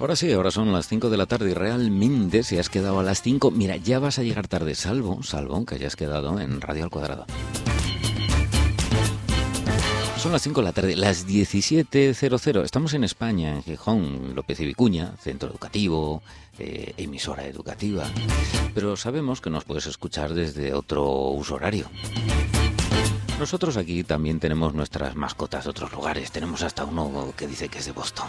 Ahora sí, ahora son las 5 de la tarde y realmente si has quedado a las 5, mira, ya vas a llegar tarde, salvo, salvo que hayas quedado en Radio al Cuadrado. Son las 5 de la tarde, las 17.00. Estamos en España, en Gijón, López y Vicuña, centro educativo, eh, emisora educativa. Pero sabemos que nos puedes escuchar desde otro uso horario. Nosotros aquí también tenemos nuestras mascotas de otros lugares. Tenemos hasta uno que dice que es de Boston.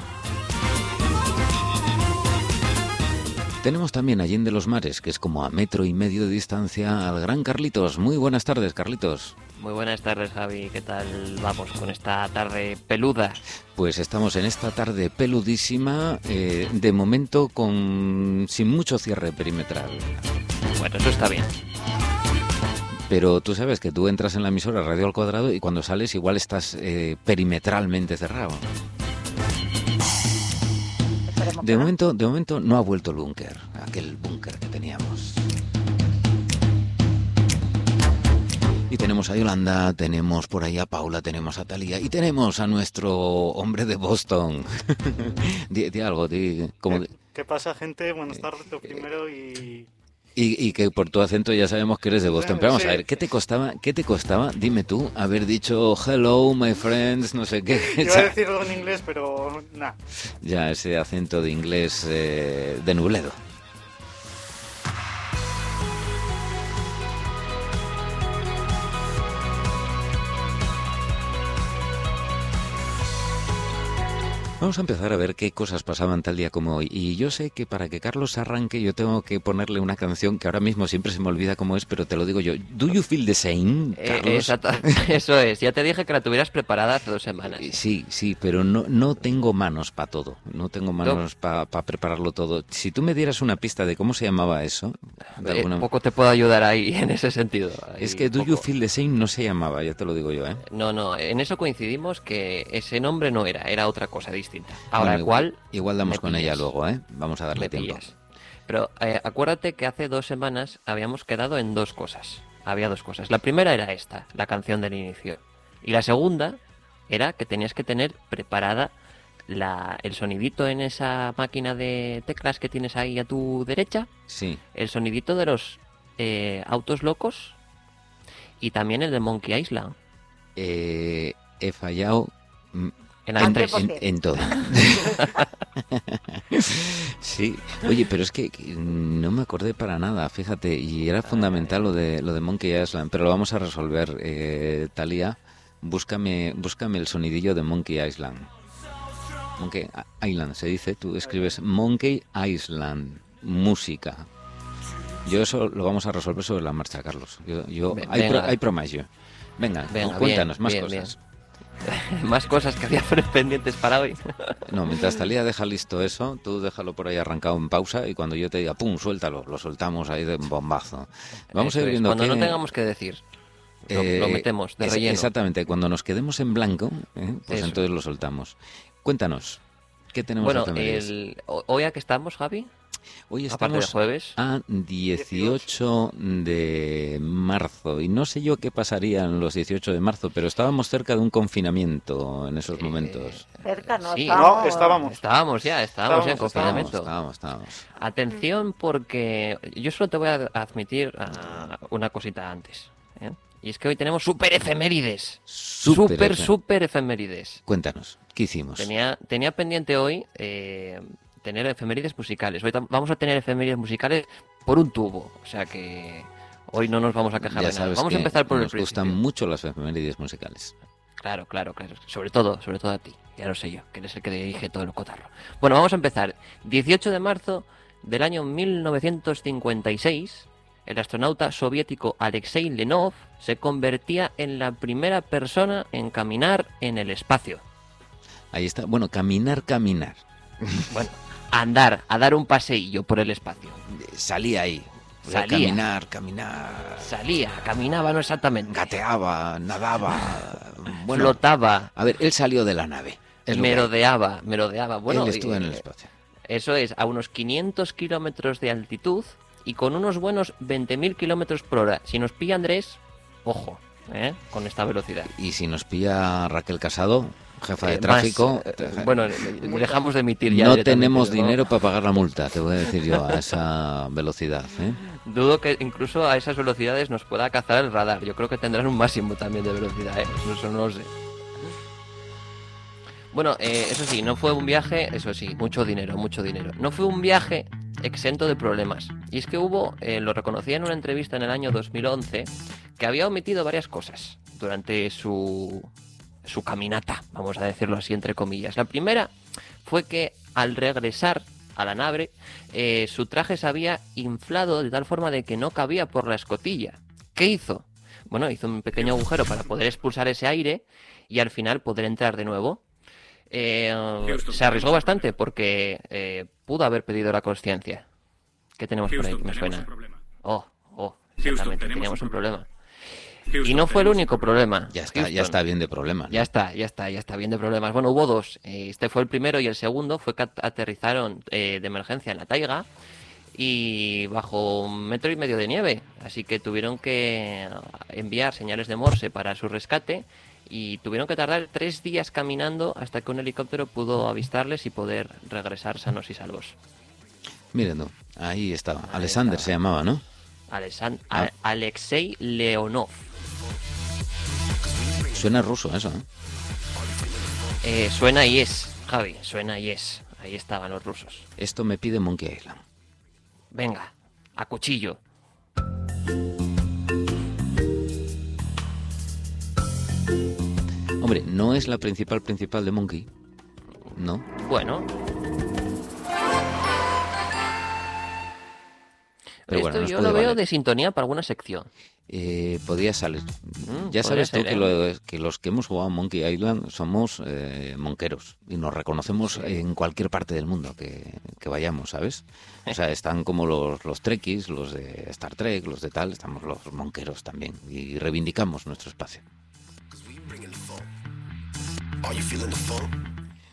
Tenemos también Allende los Mares, que es como a metro y medio de distancia, al gran Carlitos. Muy buenas tardes, Carlitos. Muy buenas tardes, Javi. ¿Qué tal vamos con esta tarde peluda? Pues estamos en esta tarde peludísima, eh, de momento con sin mucho cierre perimetral. Bueno, eso está bien. Pero tú sabes que tú entras en la emisora Radio al Cuadrado y cuando sales igual estás eh, perimetralmente cerrado. De momento, de momento no ha vuelto el búnker, aquel búnker que teníamos. Y tenemos a Yolanda, tenemos por ahí a Paula, tenemos a Talía y tenemos a nuestro hombre de Boston. di, algo, di, como... ¿Qué, pasa, gente? Buenas tardes, lo primero y... y... que por tu acento ya sabemos que eres de Boston. Pero vamos a ver, ¿qué te costaba, qué te costaba, dime tú, haber dicho hello, my friends, no sé qué? Iba a decirlo en inglés, pero nada. Ya, ese acento de inglés eh, de nubledo. Vamos a empezar a ver qué cosas pasaban tal día como hoy. Y yo sé que para que Carlos arranque yo tengo que ponerle una canción que ahora mismo siempre se me olvida cómo es, pero te lo digo yo. ¿Do you feel the same, eh, Carlos? exacto. Eso es. Ya te dije que la tuvieras preparada hace dos semanas. Sí, sí, pero no, no tengo manos para todo. No tengo manos para prepararlo todo. Si tú me dieras una pista de cómo se llamaba eso... De eh, Poco te puedo ayudar ahí en ese sentido. es que Do you feel the same no se llamaba, ya te lo digo yo, ¿eh? No, no. En eso coincidimos que ese nombre no era, era otra cosa distinta. Ahora, igual, igual damos con ella luego, ¿eh? Vamos a darle tiempo. Pero eh, acuérdate que hace dos semanas habíamos quedado en dos cosas. Había dos cosas. La primera era esta, la canción del inicio. Y la segunda era que tenías que tener preparada la, el sonidito en esa máquina de teclas que tienes ahí a tu derecha. Sí. El sonidito de los eh, autos locos y también el de Monkey Island. Eh, he fallado mm, en, todo. sí, oye, pero es que no me acordé para nada, fíjate, y era fundamental lo de lo de Monkey Island, pero lo vamos a resolver. Eh, Talía, búscame, búscame el sonidillo de Monkey Island. Monkey Island se dice, tú escribes Monkey Island, música. Yo eso lo vamos a resolver sobre la marcha, Carlos. Yo, yo hay, hay Venga, cuéntanos más cosas. más cosas que había pendientes para hoy. no, mientras Talía deja listo eso, tú déjalo por ahí arrancado en pausa y cuando yo te diga, pum, suéltalo, lo soltamos ahí de bombazo. Vamos a ir viendo Cuando no tengamos que decir. Lo, eh, metemos de relleno. Exactamente, cuando nos quedemos en blanco, eh, pues entonces lo soltamos. Cuéntanos, ¿qué tenemos bueno, el, hoy a qué estamos, Javi? Hoy estamos jueves. a 18 de marzo y no sé yo qué pasaría en los 18 de marzo, pero estábamos cerca de un confinamiento en esos momentos. Cerca no, estábamos. estábamos. Estábamos ya, estábamos, ya en confinamiento. Estábamos, estábamos, Atención porque yo solo te voy a admitir ah, una cosita antes. ¿eh? Y es que hoy tenemos super efemérides. Super, super, efemérides. Cuéntanos, ¿qué hicimos? Tenía, tenía pendiente hoy eh, tener efemérides musicales. Hoy vamos a tener efemérides musicales por un tubo. O sea que hoy no nos vamos a quejar de nada. Vamos a empezar por nos gustan mucho las efemérides musicales. Claro, claro, claro. Sobre todo, sobre todo a ti. Ya lo sé yo, que eres el que dirige todo el cotarro. Bueno, vamos a empezar. 18 de marzo del año 1956, el astronauta soviético Alexei Lenov se convertía en la primera persona en caminar en el espacio. Ahí está. Bueno, caminar, caminar. Bueno, andar, a dar un paseillo por el espacio. Salía ahí. Salía. Caminar, caminar. Salía, caminaba, no exactamente. Gateaba, nadaba. Bueno, flotaba. A ver, él salió de la nave. merodeaba, merodeaba. Bueno, él estuvo en el espacio. Eso es, a unos 500 kilómetros de altitud y con unos buenos 20.000 kilómetros por hora. Si nos pilla Andrés, ojo, ¿eh? con esta velocidad. Y si nos pilla Raquel Casado, Jefa de eh, tráfico. más, eh, bueno, eh, dejamos de emitir ya. no tenemos ¿no? dinero para pagar la multa, te voy a decir yo, a esa velocidad. ¿eh? Dudo que incluso a esas velocidades nos pueda cazar el radar. Yo creo que tendrán un máximo también de velocidad, ¿eh? Eso, eso no lo sé. Bueno, eh, eso sí, no fue un viaje, eso sí, mucho dinero, mucho dinero. No fue un viaje exento de problemas. Y es que hubo, eh, lo reconocía en una entrevista en el año 2011, que había omitido varias cosas durante su, su caminata, vamos a decirlo así entre comillas. La primera fue que al regresar a la nave, eh, su traje se había inflado de tal forma de que no cabía por la escotilla. ¿Qué hizo? Bueno, hizo un pequeño agujero para poder expulsar ese aire y al final poder entrar de nuevo. Eh, se arriesgó bastante porque eh, pudo haber pedido la conciencia. ¿Qué tenemos por ahí? Houston, Me tenemos suena. Oh, oh, Houston, exactamente, tenemos teníamos un un problema. Houston, Y no fue el único problema. Ya está, ya está bien de problemas. ¿no? Ya está, ya está, ya está bien de problemas. Bueno, hubo dos. Eh, Este fue el primero y el segundo fue que at- aterrizaron eh, de emergencia en la taiga y bajo un metro y medio de nieve. Así que tuvieron que enviar señales de Morse para su rescate y tuvieron que tardar tres días caminando hasta que un helicóptero pudo avistarles y poder regresar sanos y salvos. Miren, no, ahí estaba. Alexander estaba. se llamaba, ¿no? Alexan- Ah. Alexei Leonov. Suena ruso eso, ¿eh? Eh, suena y es, Javi, suena y es. Ahí estaban los rusos. Esto me pide Monkey Island. Venga, a cuchillo. Hombre, no es la principal principal de Monkey. No. Bueno. Pero bueno, Esto nos yo lo veo valer. de sintonía para alguna sección. Eh, podía salir. Mm, ya sabes tú que, ¿eh? lo- que los que hemos jugado a Monkey Island somos eh, monqueros y nos reconocemos en cualquier parte del mundo que, que vayamos, ¿sabes? O sea, están como los, los trekkies, los de Star Trek, los de tal, estamos los monqueros también y reivindicamos nuestro espacio.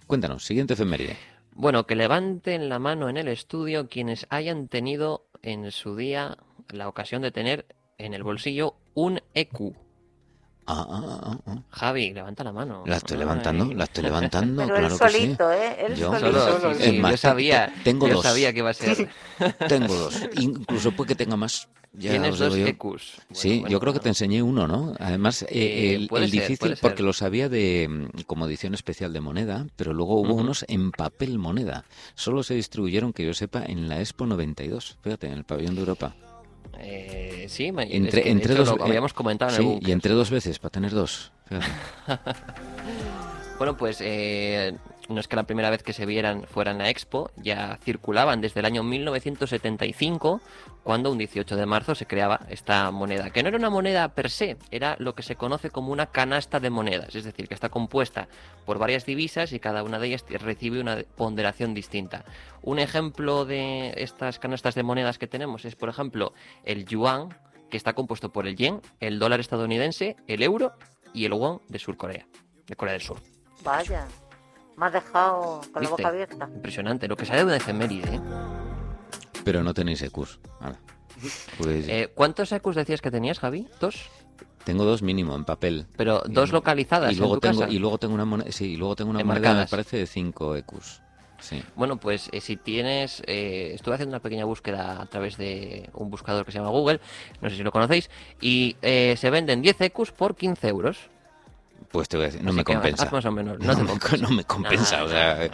Cuéntanos, siguiente efeméride. Bueno, que levanten la mano en el estudio quienes hayan tenido en su día la ocasión de tener en el bolsillo un EQ. Ah, ah, ah, ah. Javi, levanta la mano. La estoy Ay. levantando, la estoy levantando, Pero él claro que sí. solito, ¿eh? Él Yo solito. Solo, Solo, sí, sí. sí, Es más, yo sabía, te- tengo yo dos. sabía que iba a ser. Tengo dos. Incluso puede que tenga más. Ya Tienes dos. EQs. Bueno, Sí, bueno, yo creo que bueno. te enseñé uno, ¿no? Además, eh, Eh, el, el ser, difícil, porque los había de mm, como edición especial de moneda, pero luego hubo Ujú. unos en papel moneda. Solo se distribuyeron, que yo sepa, en la Expo 92, fíjate, en el pabellón de Europa. Eh, sí, me- es Entre, que entre dos, lo eh, habíamos comentado en sí, el y entre dos veces, para tener dos. Bueno, pues eh, no es que la primera vez que se vieran fuera en la Expo, ya circulaban desde el año 1975, cuando un 18 de marzo se creaba esta moneda, que no era una moneda per se, era lo que se conoce como una canasta de monedas, es decir, que está compuesta por varias divisas y cada una de ellas recibe una ponderación distinta. Un ejemplo de estas canastas de monedas que tenemos es, por ejemplo, el yuan, que está compuesto por el yen, el dólar estadounidense, el euro y el won de Surcorea, de Corea del Sur. Vaya. Me has dejado con la boca abierta. Impresionante, lo que sale de una efeméride. ¿eh? Pero no tenéis EQs. Ahora. Pues Eh, ¿Cuántos EQs decías que tenías, Javi? ¿Dos? tengo dos mínimo en papel. Pero dos localizadas y luego en tu tengo casa. y luego tengo una moneda, sí, y luego tengo una moneda me parece de 5 EQs. Sí. Bueno, pues eh, si tienes... eh, estuve haciendo una pequeña búsqueda a través de un buscador que se llama Google, no sé si lo conocéis, y eh, se venden 10 EQs por 15 euros. Pues te voy a decir, no Así me compensa. más o menos, no me, compensa. no me compensa, Nah, o sea,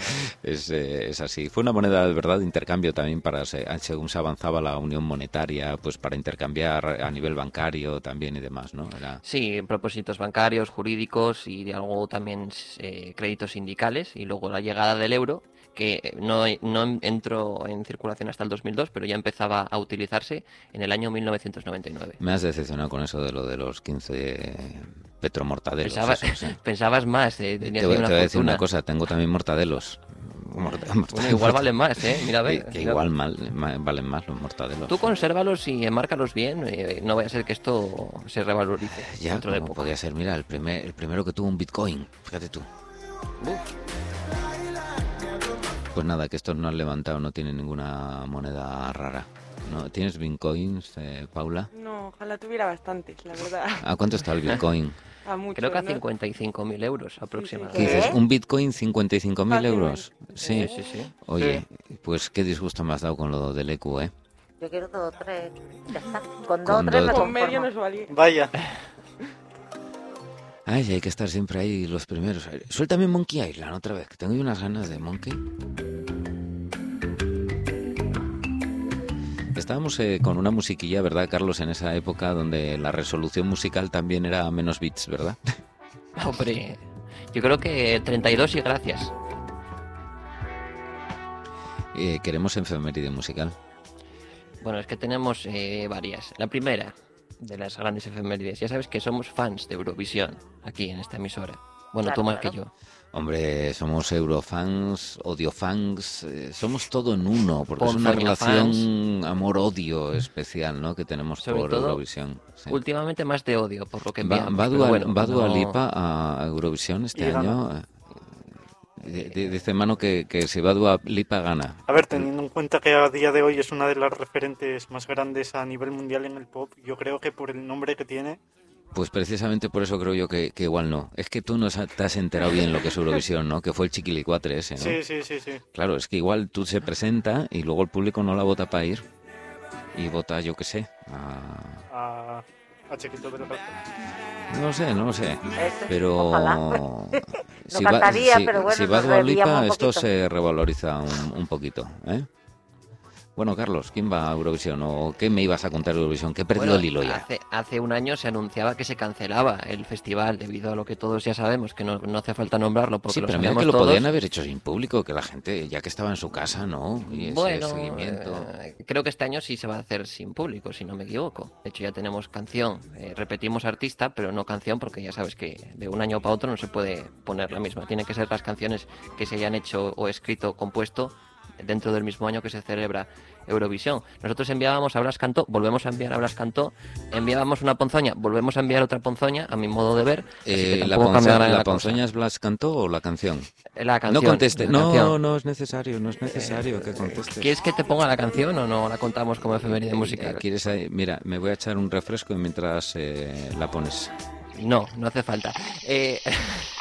es, eh, es así. Fue una moneda de verdad de intercambio también para, se- según se avanzaba la unión monetaria, pues para intercambiar a nivel bancario también y demás, ¿no? Era, Sí, propósitos bancarios, jurídicos y de algo también eh, créditos sindicales y luego la llegada del euro que no, no entró en circulación hasta el 2002 pero ya empezaba a utilizarse en el año 1999. me has decepcionado con eso de lo de los 15 petromortadelos. Pensabas, eso, sí. pensabas más, eh, Te, tenías voy, ahí te una voy a decir una cosa, tengo también mortadelos. Morta- Bueno, morta- igual valen más, ¿eh? Mira, a ver, que, que igual mal- ma- valen más los mortadelos. Tú consérvalos y enmárcalos bien, eh, no vaya a ser que esto se revalorice ya, dentro de poco. podía ser, mira, el, primer, el primero que tuvo un Bitcoin, fíjate tú. Pues nada, que estos no han levantado, no tienen ninguna moneda rara. ¿No? ¿Tienes bitcoins, eh, Paula? No, ojalá tuviera bastantes, la verdad. ¿A cuánto está el Bitcoin? A muchos, Creo que a ¿no? 55.000 euros ¿Qué aproximadamente. dices? ¿Qué? ¿Un Bitcoin 55.000 euros? Sí. Sí, sí, sí. Oye, pues qué disgusto me has dado con lo del EQ, ¿eh? Yo quiero dos o tres. Ya está. Con dos o tres dos. me Con medio nos valía. Vaya. Ay, hay que estar siempre ahí los primeros. Suéltame Monkey Island otra vez, que tengo unas ganas de Monkey. Estábamos eh, con una musiquilla, ¿verdad, Carlos? En esa época donde la resolución musical también era menos bits, ¿verdad? Hombre, yo creo que 32 y gracias. Eh, queremos efeméride musical. Bueno, es que tenemos eh, varias. La primera de las grandes efemérides. Ya sabes que somos fans de Eurovisión aquí en esta emisora. Bueno, Claro, tú más claro. que yo. Hombre, somos eurofans, odiofans, eh, somos todo en uno, porque es una relación amor-odio especial, ¿no? Que tenemos Sobre por todo, Eurovisión. sí. Últimamente más de odio, por lo que ¿Va, enviamos. va Dua, bueno, va Dua no- Lipa a Eurovisión este año? Di- Dice Mano que, que si va Dua Lipa gana. A ver, teniendo en cuenta que a día de hoy es una de las referentes más grandes a nivel mundial en el pop, yo creo que por el nombre que tiene, Pues precisamente por eso creo yo que, que igual no. Es que tú no te has enterado bien lo que es Eurovisión, ¿no? Que fue el chiquilicuatre ese, ¿no? sí, sí, sí, sí. Claro, es que igual tú se presenta y luego el público no la vota para ir y vota, yo qué sé, a... A, a Chiquito del Gato. No lo sé, no lo sé. Ese, Pero ojalá. si No va, si- pero bueno, si va nos Dua reiríamos Lipa, un esto se revaloriza un, un poquito, ¿eh? Bueno, Carlos, ¿quién va a Eurovisión? ¿O qué me ibas a contar de Eurovisión? Que he perdido Bueno, el hilo ya. Hace, hace un año se anunciaba que se cancelaba el festival debido a lo que todos ya sabemos, que no, no hace falta nombrarlo porque Sí, lo pero mira que lo todos. podían haber hecho sin público, que la gente, ya que estaba en su casa, ¿no? Y ese Bueno, seguimiento. eh, creo que este año sí se va a hacer sin público, si no me equivoco. De hecho, ya tenemos canción. Eh, repetimos artista, pero no canción, porque ya sabes que de un año para otro no se puede poner la misma. Tienen que ser las canciones que se hayan hecho o escrito, compuesto dentro del mismo año que se celebra Eurovisión. Nosotros enviábamos a Blas Cantó, volvemos a enviar a Blas Cantó, enviábamos una ponzoña, volvemos a enviar otra ponzoña, a mi modo de ver. Eh, ¿La, ponzoña, la es Blas Cantó o la canción? La canción. no conteste. No, canción. no es necesario, no es necesario que contestes. ¿Quieres que te ponga la canción o no la contamos como efeméride Eh, musical? ¿Quieres ahí? Mira, me voy a echar un refresco mientras eh, la pones. No, no hace falta. Eh,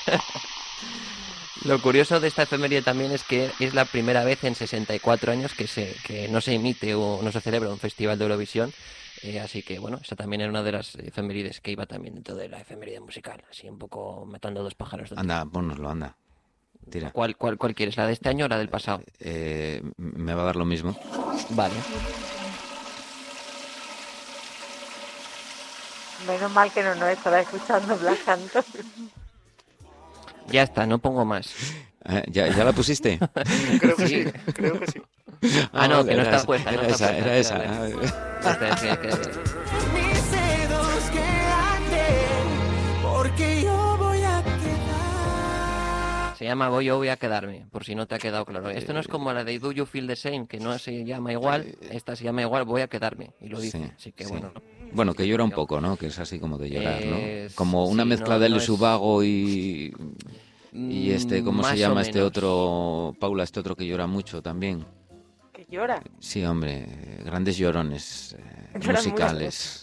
Lo curioso de esta efeméride también es que es la primera vez en 64 años que, se, que no se emite o no se celebra un festival de Eurovisión. Eh, así que bueno, esa también era una de las efemérides que iba también dentro de la efeméride musical. Así un poco matando dos pájaros. de Anda, pónoslo, anda. Tira. ¿Cuál, cuál, ¿Cuál quieres? ¿La de este año o la del pasado? Eh, me va a dar lo mismo. Vale. Menos mal que no nos estará escuchando Blas Canto. Ya está, no pongo más. Eh, ¿Ya, ¿Ya la pusiste? Creo que Sí. sí, creo que sí. Ah, no, que no está puesta, Era esa, puesta, era esa. vale. Ah, Ya está, ya está, ya está. mis dedos quédate, porque yo voy a quedar. Se llama Voy yo voy a quedarme, por si no te ha quedado claro. Esto no es como la de Do You Feel the Same, que no se llama igual, esta se llama igual Voy a quedarme, y lo dice. Sí, Así que sí. bueno. Bueno, que llora un poco, ¿no? Que es así como de llorar, ¿no? Como una sí, mezcla no- de no El es- Subago y... Y este, ¿cómo Mm, se llama este otro? Paula, este otro que llora mucho también. Que llora. Sí, hombre, grandes llorones eh, musicales.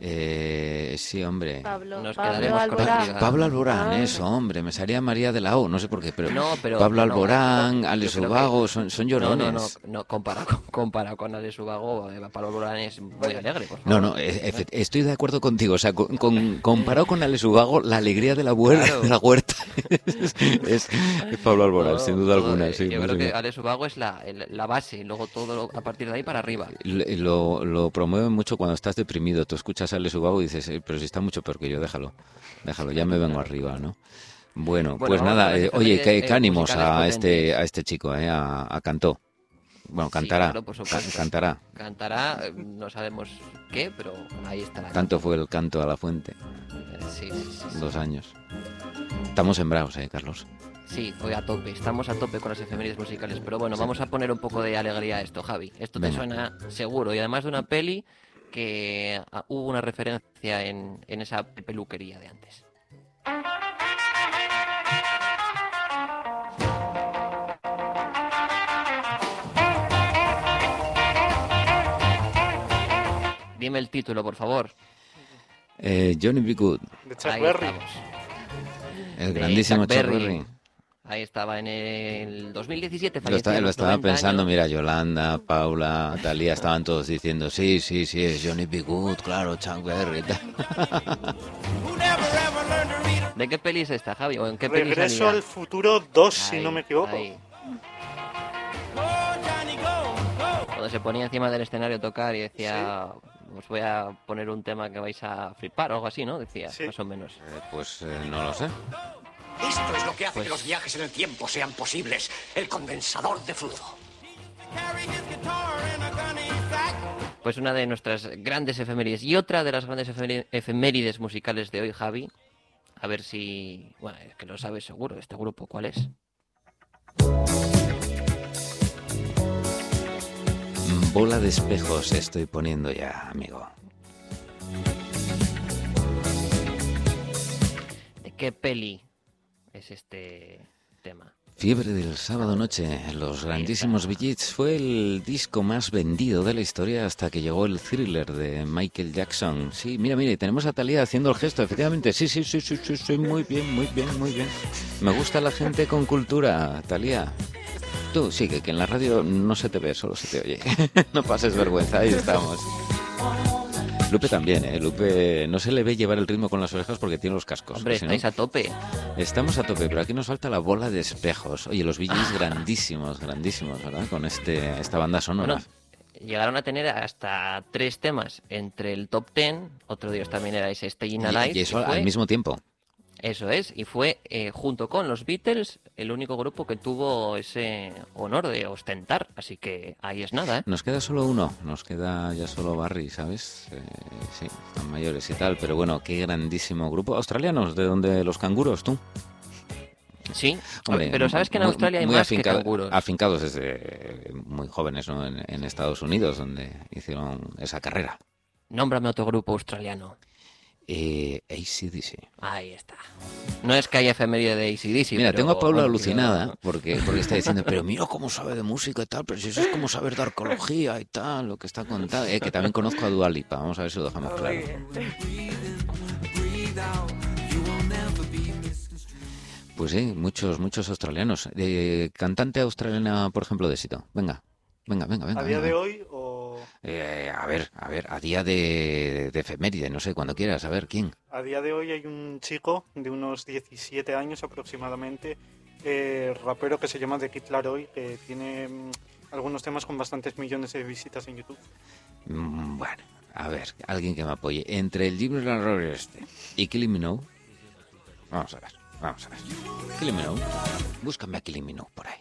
Eh, sí, hombre. Pablo, Nos Pablo quedaremos con Alborán. la liga. Pablo Alborán, Ah. eso, hombre, me salía María de la O, no sé por qué, pero, No, pero- Pablo no, Alborán, yo Alex Ubago, son, son No, llorones. no, no, no comparado con, comparado con Ale Subago, eh, Pablo Alborán es muy alegre, por No, favor. no, efe- estoy de acuerdo contigo. O sea, con, con- comparado con Alex Ubago, la alegría de la, huer- Claro. de la huerta es, es- es Pablo Alborán, sin duda alguna. eh, sí, yo creo que menos. Ale Subago es la, el- la base, y luego todo lo- a partir de ahí para arriba. Lo, lo promueven mucho cuando estás deprimido. Tú escuchas a Alex Ubago y dices, "Eh, pero si está mucho peor que yo, déjalo. Déjalo, ya me vengo arriba, ¿no? Bueno, Bueno, pues nada, eh, oye, qué eh, ánimos a este, a este chico, eh, a, a Cantó. Bueno, Sí, cantará, claro, por cantará. Cantará, no sabemos qué, pero ahí estará. Tanto fue el canto a la fuente, Sí, sí, sí, sí. dos años. Estamos sembrados, eh, Carlos. Sí, hoy a tope, estamos a tope con las efemérides musicales, pero bueno, vamos a poner un poco de alegría a esto, Javi. Esto te Venga. suena seguro, y además de una peli que ah, hubo una referencia en, en esa peluquería de antes. Dime el título, por favor. Eh, Johnny B. Good, De Chuck Berry. el grandísimo Chuck Chuck Berry. Ahí estaba en el 2017. Lo, lo estaba 90 pensando, años. mira, Yolanda, Paula, Talía, estaban todos diciendo, sí, sí, sí, es Johnny B. Good, claro, Chuck Berry. y tal. ¿De qué peli es esta, Javi? ¿O en qué Regreso al futuro 2, si no me equivoco. ahí. Cuando se ponía encima del escenario a tocar y decía, os voy a poner un tema que vais a flipar o algo así, ¿no? Decía, Sí. más o menos. Eh, pues eh, no lo sé. Esto es lo que hace Pues- que los viajes en el tiempo sean posibles. El condensador de flujo. Pues una de nuestras grandes efemérides. Y otra de las grandes efemérides musicales de hoy, Javi. A ver si... Bueno, es que lo sabes seguro, este grupo, ¿cuál es? Bola de espejos estoy poniendo ya, amigo. ¿De qué peli es este tema? Fiebre del sábado noche, los grandísimos Billets fue el disco más vendido de la historia hasta que llegó el thriller de Michael Jackson. Sí, mira, y tenemos a Talía haciendo el gesto, efectivamente. Sí, sí, sí, sí, sí, sí, muy bien, muy bien, muy bien. Me gusta la gente con cultura, Talía. Tú sigue, que en la radio no se te ve, solo se te oye. no pases vergüenza, ahí estamos. Lupe también, ¿eh? Lupe no se le ve llevar el ritmo con las orejas porque tiene los cascos. Hombre, si no- estáis a tope. Estamos a tope, pero aquí nos falta la bola de espejos. Oye, los VGs grandísimos, grandísimos, ¿verdad? Con este esta banda sonora. Bueno, llegaron a tener hasta tres temas entre el top ten. Otro de ellos también era ese Staying Alive. y, eso fue- al mismo tiempo. Eso es, y fue eh, junto con los Beatles el único grupo que tuvo ese honor de ostentar. Así que ahí es nada, ¿eh? Nos queda solo uno, nos queda ya solo Barry, ¿sabes? Eh, sí, están mayores y tal, pero bueno, qué grandísimo grupo. Australianos, de donde los canguros, tú. Sí, Hombre, pero sabes que en muy- Australia hay muy más que canguros. Afincados desde muy jóvenes, ¿no? En, en Estados Unidos, donde hicieron esa carrera. Nómbrame otro grupo australiano. Eh, ACDC. Ahí está. No es que haya efeméride de ACDC. Mira, pero, tengo a Paula alucinada porque, porque está diciendo, pero mira cómo sabe de música y tal, pero si eso es como saber de arqueología y tal, lo que está contando. Eh, que también conozco a Dualipa, vamos a ver si lo dejamos claro. Pues sí, muchos, muchos australianos. Eh, cantante australiana, por ejemplo, de éxito. Venga, venga, venga, venga. A día venga. de hoy, Eh, a ver, a ver, a día de, de efeméride, no sé, cuando quieras, a ver, ¿quién? a día de hoy hay un chico de unos 17 años aproximadamente, eh, rapero que se llama The Kid Laroi, que tiene mm, algunos temas con bastantes millones de visitas en YouTube. Mm, Bueno, a ver, alguien que me apoye. Entre el Jimmy Error este y Kylie Minogue, vamos a ver, vamos a ver. Kylie Minogue, búscame a Kylie Minogue por ahí.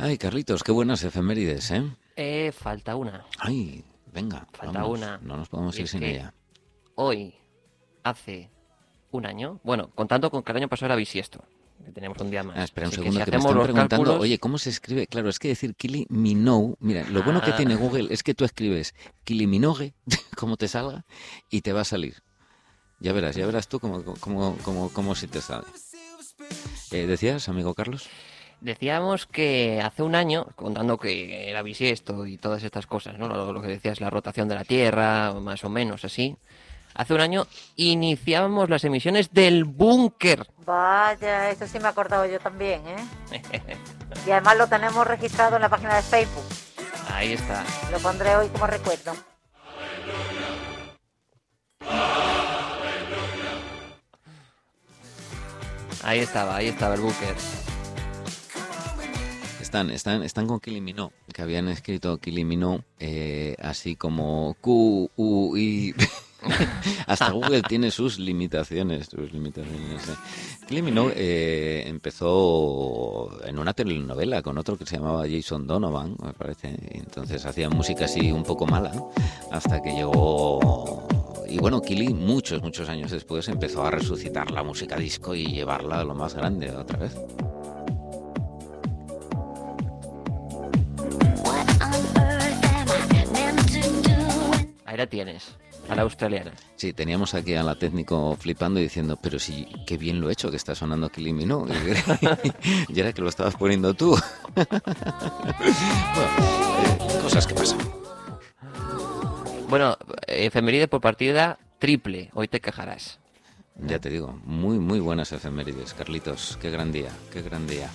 Ay, Carlitos, qué buenas efemérides, ¿eh? Eh, falta una. Ay, venga, Falta vamos, una. No nos podemos Y ir sin que ella. Hoy, hace un año, bueno, contando con que el año pasado era bisiesto, que tenemos un día más. Ah, espera un Así que segundo, si que me están preguntando, cálculos- oye, ¿cómo se escribe? Claro, es que decir Kylie Minogue, mira, lo bueno que Ah. tiene Google es que tú escribes Kylie Minogue, como te salga, y te va a salir. Ya verás, ya verás tú cómo, cómo, cómo, cómo si te sale. Eh, ¿Decías, amigo Carlos? Decíamos que hace un año, contando que era bisiesto y todas estas cosas, ¿no? Lo, lo que decías, la rotación de la Tierra, más o menos así. Hace un año iniciábamos las emisiones del búnker. Vaya, eso sí me he acordado yo también, ¿eh? Y además lo tenemos registrado en la página de Facebook. Ahí está. Lo pondré hoy como recuerdo. Ahí estaba, ahí estaba el búnker. Están, están, están con Kylie Minogue, que habían escrito Kylie Minogue eh, así como Q, U, I. Hasta Google tiene sus limitaciones, sus limitaciones. eh. Kylie Minogue eh, empezó en una telenovela con otro que se llamaba Jason Donovan, me parece. entonces hacía música así un poco mala, hasta que llegó... Y bueno, Kylie muchos, muchos años después empezó a resucitar la música disco y llevarla a lo más grande otra vez. Ahí la tienes. a la australiana. Sí, teníamos aquí a la técnico flipando y diciendo, pero sí, qué bien lo he hecho que está sonando Killing Me No. y era que lo estabas poniendo tú. bueno, eh, cosas que pasan. Bueno, efeméride por partida triple. Hoy te quejarás. Ya te digo, muy, muy buenas efemérides, Carlitos. Qué gran día, qué gran día.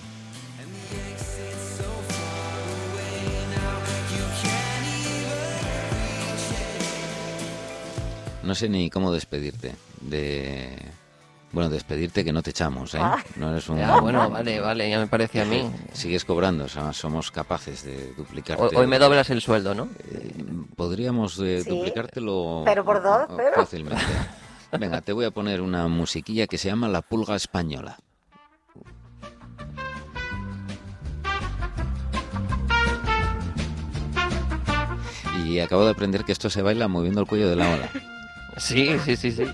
No sé ni cómo despedirte de... Bueno, despedirte que no te echamos, ¿eh? Ah. No eres un... Ya, bueno, vale, vale, ya me parece a mí. Sigues cobrando, o sea, somos capaces de duplicarte. Hoy, hoy me doblas el sueldo, ¿no? Eh, Podríamos eh, Sí, duplicártelo pero por dos, pero. fácilmente. Venga, te voy a poner una musiquilla que se llama La Pulga Española. Y acabo de aprender que esto se baila moviendo el cuello de la ola. Sí, sí, sí, sí.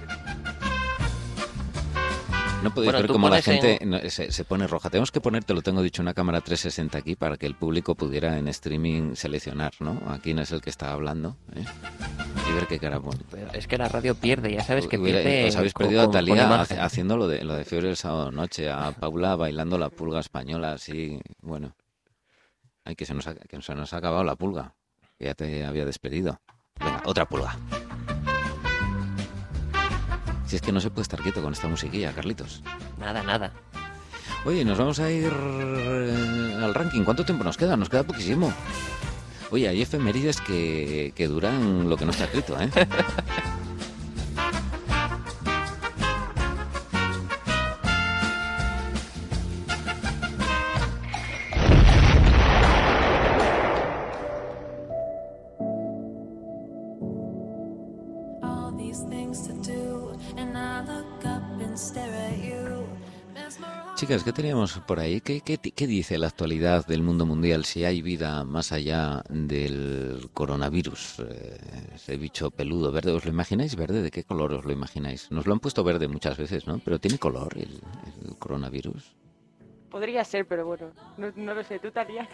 No podéis Bueno, ver cómo la en- gente se, se pone roja. Tenemos que poner, te lo tengo dicho, una cámara 360 aquí para que el público pudiera en streaming seleccionar, ¿no? A quién es el que está hablando. ¿eh? Y ver qué cara es que la radio pierde, ya sabes que pierde. os habéis perdido a con- Talía hace- haciendo lo de, lo de Fiebre el sábado noche, a Paula bailando la pulga española, así, bueno. Ay, que se nos ha, que se nos ha acabado la pulga, que ya te había despedido. Venga, otra pulga. Si es que no se puede estar quieto con esta musiquilla, Carlitos. Nada, nada. Oye, nos vamos a ir eh, al ranking. ¿Cuánto tiempo nos queda? Nos queda poquísimo. Oye, hay efemérides que, que duran lo que no está escrito, ¿eh? Chicas, ¿qué teníamos por ahí? ¿Qué, qué, qué dice la actualidad del mundo mundial? Si hay vida más allá del coronavirus, eh, ese bicho peludo verde, ¿os lo imagináis verde? ¿De qué color os lo imagináis? Nos lo han puesto verde muchas veces, ¿no? Pero tiene color el, el coronavirus. Podría ser, pero bueno, no, no lo sé. ¿Tú, Talia?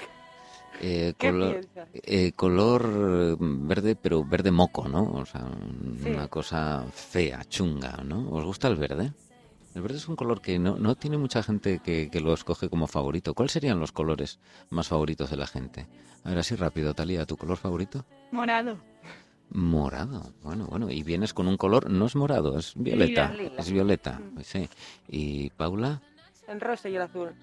Eh, ¿Qué color, eh, color eh, verde, pero verde moco, ¿no? O sea, Sí. una cosa fea, chunga, ¿no? ¿Os gusta el verde? El verde es un color que no, no tiene mucha gente que, que lo escoge como favorito. ¿Cuáles serían los colores más favoritos de la gente? A ver, así rápido, Talía, ¿tu color favorito? Morado. Morado. Bueno, bueno, y vienes con un color, no es morado, es violeta. Lila. Es violeta, Mm. sí. Y Paula, El rosa y el azul.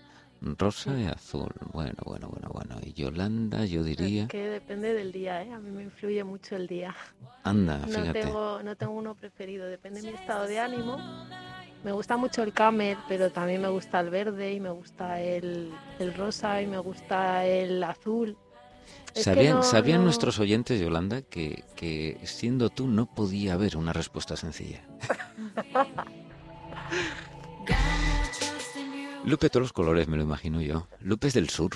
rosa y azul. Bueno, bueno, bueno, bueno. Y Yolanda, yo diría... Es que depende del día, ¿eh? A mí me influye mucho el día. Anda, No fíjate. tengo, no tengo uno preferido, depende de mi estado de ánimo. Me gusta mucho el camel, pero también me gusta el verde y me gusta el, el rosa y me gusta el azul. Es ¿Sabían, no- ¿sabían no- nuestros oyentes, Yolanda, que, que siendo tú no podía haber una respuesta sencilla? Lupe, todos los colores, me lo imagino yo. Lupe es del sur.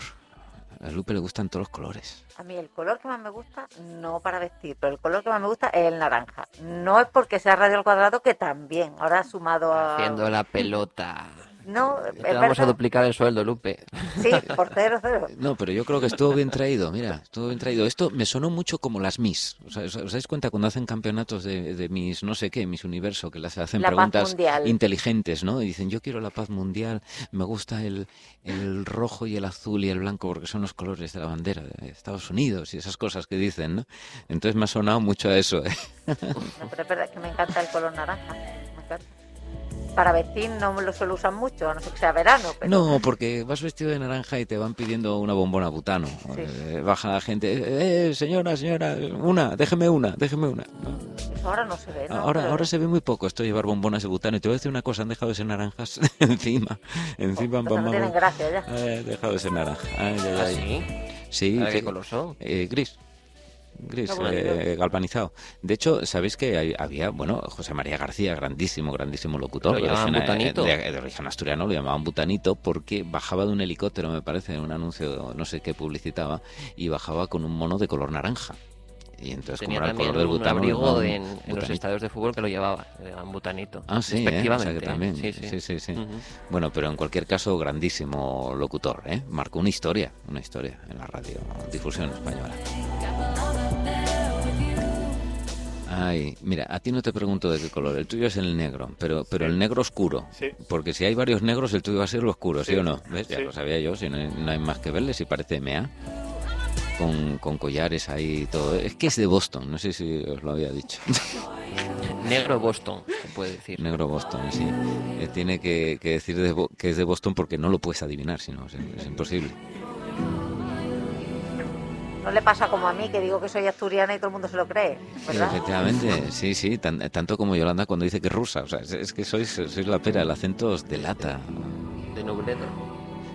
A Lupe le gustan todos los colores. A mí el color que más me gusta, no para vestir, pero el color que más me gusta es el naranja. No es porque sea radio al cuadrado, que también, ahora sumado a... Haciendo la pelota. No, Te vamos a duplicar el sueldo, Lupe. Sí, por cero, cero. No, pero yo creo que estuvo bien traído, mira, estuvo bien traído. Esto me sonó mucho como las Miss. O sea, ¿Os dais cuenta cuando hacen campeonatos de, de Miss, no sé qué, Miss Universo, que las hacen La preguntas inteligentes, ¿no? Y dicen, yo quiero la paz mundial, me gusta el, el rojo y el azul y el blanco porque son los colores de la bandera de Estados Unidos y esas cosas que dicen, ¿no? Entonces me ha sonado mucho a eso, ¿eh? No, pero es verdad que me encanta el color naranja. Me encanta. Para vestir no lo suelo usar mucho, a no sé que sea verano, pero No, porque vas vestido de naranja y te van pidiendo una bombona butano. Eh, baja la gente, eh, señora, señora, una, déjeme una, déjeme una. Eso ahora no se ve, ¿no? Ahora, Pero- ahora se ve muy poco esto de llevar bombonas de butano. Y te voy a decir una cosa, han dejado de ser naranjas encima. Encima, Pues no tienen gracia ya. Eh, dejado de ser naranja. Ay, ay, ¿Ah, ay. sí? Sí, ¿Ahora que- qué color son? eh, gris. Gris, eh, galvanizado. De hecho, ¿sabéis que hay- había, bueno, José María García, grandísimo, grandísimo locutor. Lo de origen, eh, Butanito. De, de origen asturiano, lo llamaban Butanito porque bajaba de un helicóptero, me parece, en un anuncio, no sé qué publicitaba, y bajaba con un mono de color naranja. Y entonces, Tenía como era el color del un butano, abrigo en, en los estadios de fútbol que lo llevaba, le llamaban butanito. Ah, sí, ¿eh? O sea Respectivamente, que también. Sí, sí. sí. Bueno, pero en cualquier caso, grandísimo locutor, ¿eh? Marcó una historia, una historia en la radio difusión española. Ay, mira, a ti no te pregunto de qué color, el tuyo es el negro, pero, pero Sí. el negro oscuro. Sí. Porque si hay varios negros, el tuyo va a ser lo oscuro, ¿sí, Sí. o no? ¿Ves? Ya Sí. lo sabía yo, si no hay, no hay más que verle, si parece MEA. Con, con collares ahí y todo. Es que es de Boston, no sé si os lo había dicho. Negro Boston, se puede decir. negro Boston, sí. Eh, tiene que, que decir de Bo- que es de Boston porque no lo puedes adivinar, si no, es, es imposible. No le pasa como a mí, que digo que soy asturiana y todo el mundo se lo cree, ¿verdad? Efectivamente, sí, sí, tan- tanto como Yolanda cuando dice que es rusa. O sea, es, es que sois, sois la pera, el acento os delata. De Nubledo.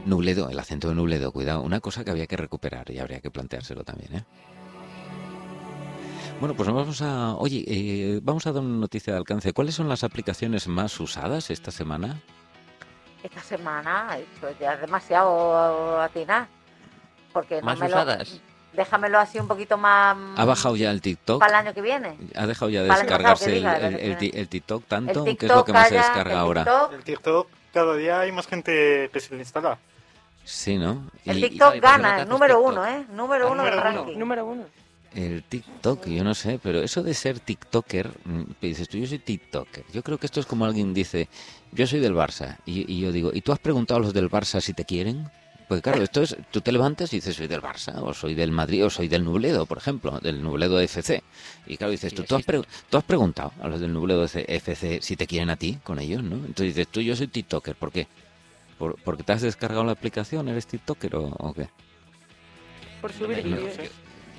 Nubledo, el acento de Nubledo, cuidado. Una cosa que había que recuperar y habría que planteárselo también, ¿eh? Bueno, pues vamos a... Oye, eh, vamos a dar una noticia de alcance. ¿Cuáles son las aplicaciones más usadas esta semana? Esta semana, esto ya es demasiado atinar. Porque no Más lo- usadas. Déjamelo así un poquito más. ¿Ha bajado ya el TikTok? Para el año que viene. ¿Ha dejado ya de descargarse el, que diga, que TikTok tanto? El ¿Qué es TikTok, lo que más se descarga el ahora? TikTok, El TikTok, cada día hay más gente que se le instala. Sí, ¿no? el Y- TikTok te gana, número TikTok. uno, ¿eh? Número uno del ranking. Número uno. El TikTok, yo no sé, pero eso de ser TikToker, mm, dices tú, yo soy TikToker. Yo creo que esto es como alguien dice, yo soy del Barça, y, y yo digo, ¿y tú has preguntado a los del Barça si te quieren? Pues claro, esto es, tú te levantas y dices, soy del Barça, o soy del Madrid, o soy del Nubledo, por ejemplo, del Nubledo FC. Y claro, dices, Sí, tú, tú, has tú preguntado a los del Nubledo FC si te quieren a ti con ellos, ¿no? Entonces dices, tú, yo soy TikToker, ¿por qué? ¿Por, ¿Porque te has descargado la aplicación? ¿Eres TikToker o, o qué? Por subir No, vídeos.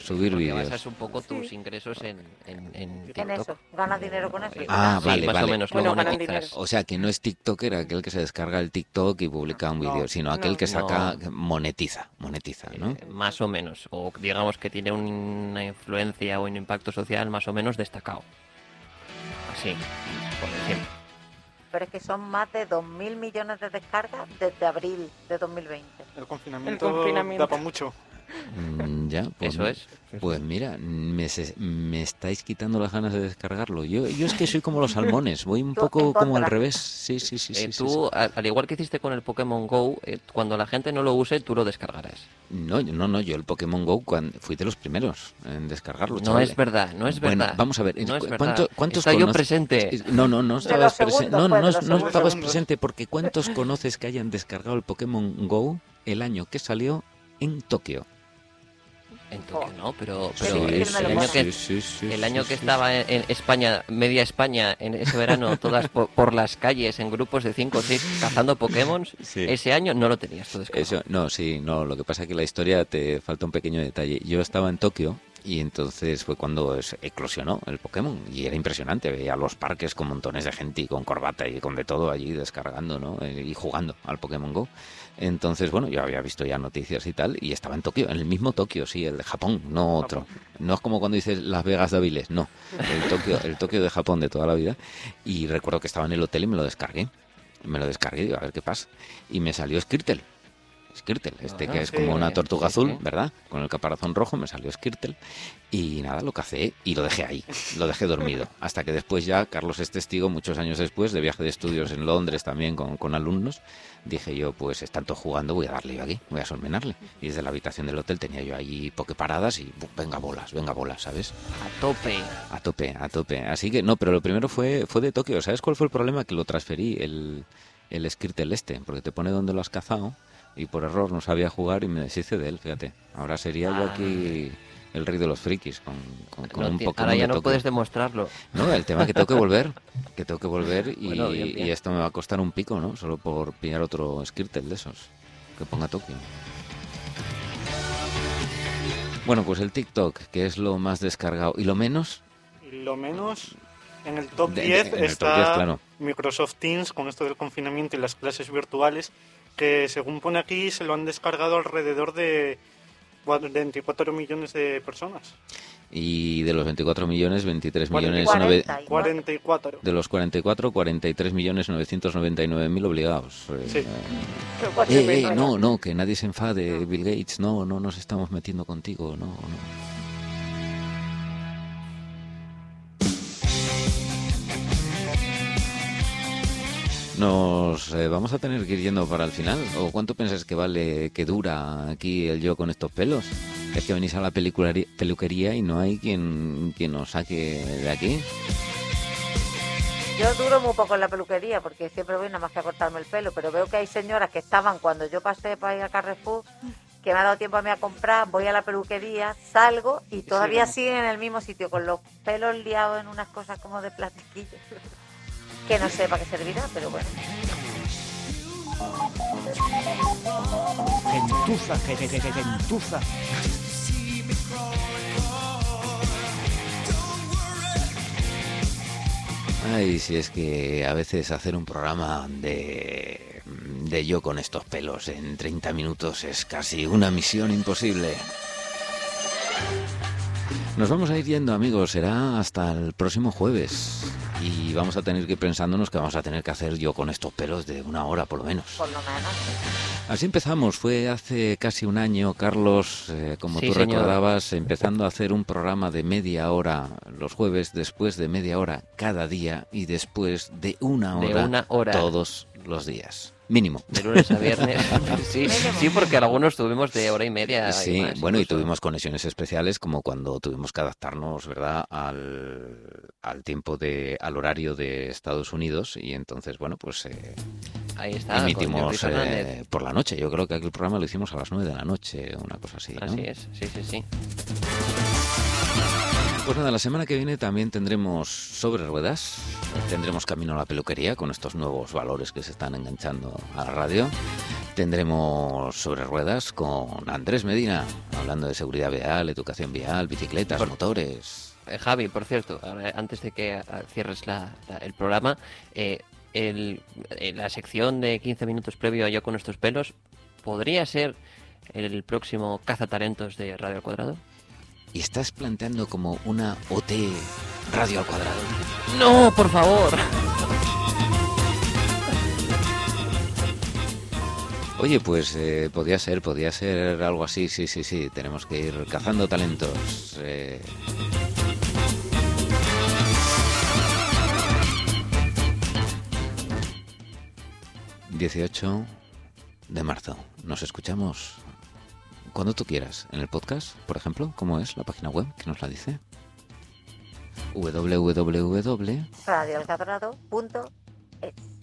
Subir Porque vídeos. basas un poco tus ingresos en, en, en TikTok. En eso, ganas dinero con eso. Ah, Sí, vale, más vale. o menos. Bueno, luego ganan monetizas. dinero. O sea, que no es TikToker aquel que se descarga el TikTok y publica un No, vídeo, sino aquel no. que saca, monetiza, monetiza, ¿no? Eh, más o menos. O digamos que tiene una influencia o un impacto social más o menos destacado. Así, por ejemplo. Pero es que son más de 2.000 millones de descargas desde abril de 2020. El confinamiento, confinamiento. da para mucho. Mm, ya, pues, Eso es. Pues mira, me, se- me estáis quitando las ganas de descargarlo. Yo, yo es que soy como los salmones, voy un poco como al revés. Sí, sí, sí. Eh, sí, tú, sí. al, al igual que hiciste con el Pokémon Go, eh, cuando la gente no lo use, tú lo descargarás. No, yo- no, no, yo el Pokémon Go cuan- fui de los primeros en descargarlo. No es verdad, no es Bueno, vamos a ver, No es ¿cu- verdad. ¿cuánto- ¿cuántos Está yo presente. Es- No, no, no estabas segundos, presente. No, pues, no, estabas Segundos. presente porque ¿cuántos conoces que hayan descargado el Pokémon Go el año que salió en Tokio? En Tokio no, pero, pero sí, el, sí, año que, sí, el año que estaba en, en España, media España, en ese verano, todas por, por las calles, en grupos de 5 o 6, cazando Pokémon, ese año no lo tenías descargado. Eso, no, sí, no, lo que pasa es que la historia te falta un pequeño detalle. Yo estaba en Tokio y entonces fue cuando es- eclosionó el Pokémon y era impresionante, veía los parques con montones de gente y con corbata y con de todo allí descargando, ¿no? Eh, Y jugando al Pokémon Go. Entonces, bueno, yo había visto ya noticias y tal y estaba en Tokio, en el mismo Tokio, sí, el de Japón, no otro. No es como cuando dices Las Vegas de Aviles, no, el Tokio, el Tokio de Japón de toda la vida. Y recuerdo que estaba en el hotel y me lo descargué. Me lo descargué y digo, a ver qué pasa. Y me salió Skirtle. Skirtle, este que es como una tortuga azul. ¿verdad? Con el caparazón rojo me salió Skirtle y nada, lo cacé y lo dejé ahí, lo dejé dormido. Hasta que después ya, Carlos es testigo, muchos años después, de viaje de estudios en Londres también con, con alumnos, dije yo, pues están todos jugando, voy a darle yo aquí, voy a solmenarle. Y desde la habitación del hotel tenía yo ahí pokeparadas y venga bolas, venga bolas, ¿sabes? A tope. A tope, a tope. Así que no, pero lo primero fue, fue de Tokio. ¿Sabes cuál fue el problema? Que lo transferí, el, el Skirtle este, porque te pone donde lo has cazado y por error no sabía jugar y me deshice de él, fíjate. Ahora sería yo aquí el rey de los frikis con, con, con No un Pokémon ahora ya de no puedes demostrarlo. No, el tema es que tengo que volver, que tengo que volver y, Bueno, bien, bien. y esto me va a costar un pico, ¿no? Solo por pillar otro Skirtle de esos, que ponga Tokio. Bueno, pues el TikTok, que es lo más descargado y lo menos, Lo menos en el top De- de- 10 en el top está 10, claro. Microsoft Teams con esto del confinamiento y las clases virtuales, que según pone aquí se lo han descargado alrededor de cua- 24 millones de personas. y de los 24 millones, 23 millones... 40, nove- 40 y- 44. De los 44, 43 millones 999 mil obligados. Eh, Sí. Eh, mil, eh, no, no, que nadie se enfade, Bill Gates. No, no nos estamos metiendo contigo. No, no. Nos eh, vamos a tener que ir yendo para el final. ¿O cuánto piensas que vale, que dura aquí el yo con estos pelos? Es que venís a la peluquería, y no hay quien, quien os saque de aquí. Yo duro muy poco en la peluquería porque siempre voy nada más que a cortarme el pelo, pero veo que hay señoras que estaban cuando yo pasé para ir a Carrefour, que me ha dado tiempo a mí a comprar, voy a la peluquería, salgo y todavía siguen en el mismo sitio con los pelos liados en unas cosas como de plastiquillo. Que no sé para qué servirá, pero bueno. Gentuza, que, que, que, que gentuza. Ay, si es que a veces hacer un programa de, de yo con estos pelos en 30 minutos es casi una misión imposible. Nos vamos a ir yendo, amigos. Será hasta el próximo jueves. Y vamos a tener que ir pensándonos que vamos a tener que hacer yo con estos pelos de una hora por lo menos. Por lo menos. Así empezamos. Fue hace casi un año, Carlos, eh, como Sí, tú señor. recordabas, empezando a hacer un programa de media hora los jueves, después de media hora cada día y después de una De hora, una hora. todos los días. Mínimo. De lunes a viernes. sí, sí, porque algunos tuvimos de hora y media. y Sí, más, bueno, y incluso. tuvimos conexiones especiales como cuando tuvimos que adaptarnos, ¿verdad?, al, al tiempo de, al horario de Estados Unidos y entonces, bueno, pues eh, Ahí está. emitimos eh, por la noche. Yo creo que aquel programa lo hicimos a las nueve de la noche, una cosa así, ¿no? Así es, sí, sí, sí. Pues nada, la semana que viene también tendremos sobre ruedas, tendremos camino a la peluquería con estos nuevos valores que se están enganchando a la radio. Tendremos sobre ruedas con Andrés Medina, hablando de seguridad vial, educación vial, bicicletas, Por- motores. Eh, Javi, por cierto, ahora, antes de que ah, cierres la- la- el programa, eh, el- eh, la sección de 15 minutos previo a Yo con estos pelos podría ser el próximo cazatalentos de Radio al Cuadrado. Y estás planteando como una OT radio al cuadrado. No, por favor. Oye, pues eh, podía ser, podía ser algo así, sí, sí, sí. Tenemos que ir cazando talentos. eh. ...18 de marzo. Nos escuchamos cuando tú quieras. En el podcast, por ejemplo, ¿cómo es la página web? que nos la dice? www... Radioalcatrado.es